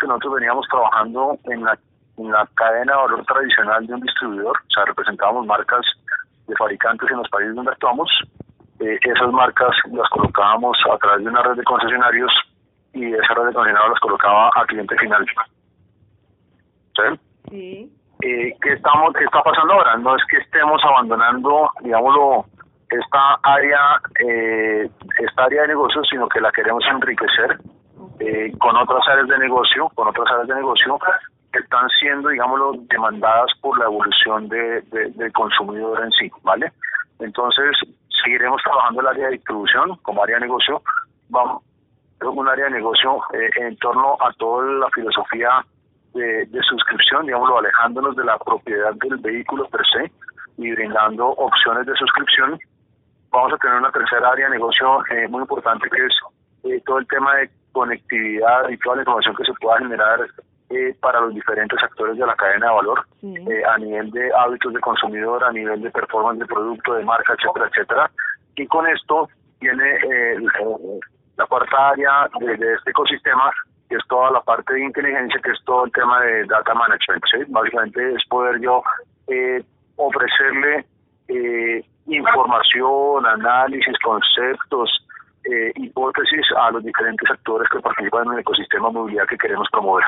que nosotros veníamos trabajando en la, en la cadena de valor tradicional de un distribuidor, o sea, representábamos marcas de fabricantes en los países donde actuamos, eh, esas marcas las colocábamos a través de una red de concesionarios y esa red de concesionarios las colocaba a cliente final. ¿Sí? Sí. Eh, ¿qué, estamos, ¿Qué está pasando ahora? No es que estemos abandonando, digámoslo, esta área, eh, esta área de negocio, sino que la queremos enriquecer eh, con otras áreas de negocio, con otras áreas de negocio que están siendo, digámoslo, demandadas por la evolución de, del consumidor en sí, ¿vale? Entonces, seguiremos trabajando el área de distribución como área de negocio, vamos un área de negocio eh, en torno a toda la filosofía de, de, suscripción, digámoslo, alejándonos de la propiedad del vehículo per se y brindando opciones de suscripción. Vamos a tener una tercera área de negocio eh, muy importante que es eh, todo el tema de conectividad y toda la información que se pueda generar eh, para los diferentes actores de la cadena de valor eh, a nivel de hábitos de consumidor, a nivel de performance de producto, de marca, etcétera, etcétera. Y con esto viene eh, la cuarta área de, este ecosistema, que es toda la parte de inteligencia, que es todo el tema de data management. ¿sí? Básicamente es poder yo ofrecerle información, análisis, conceptos, hipótesis a los diferentes actores que participan en el ecosistema movilidad que queremos promover.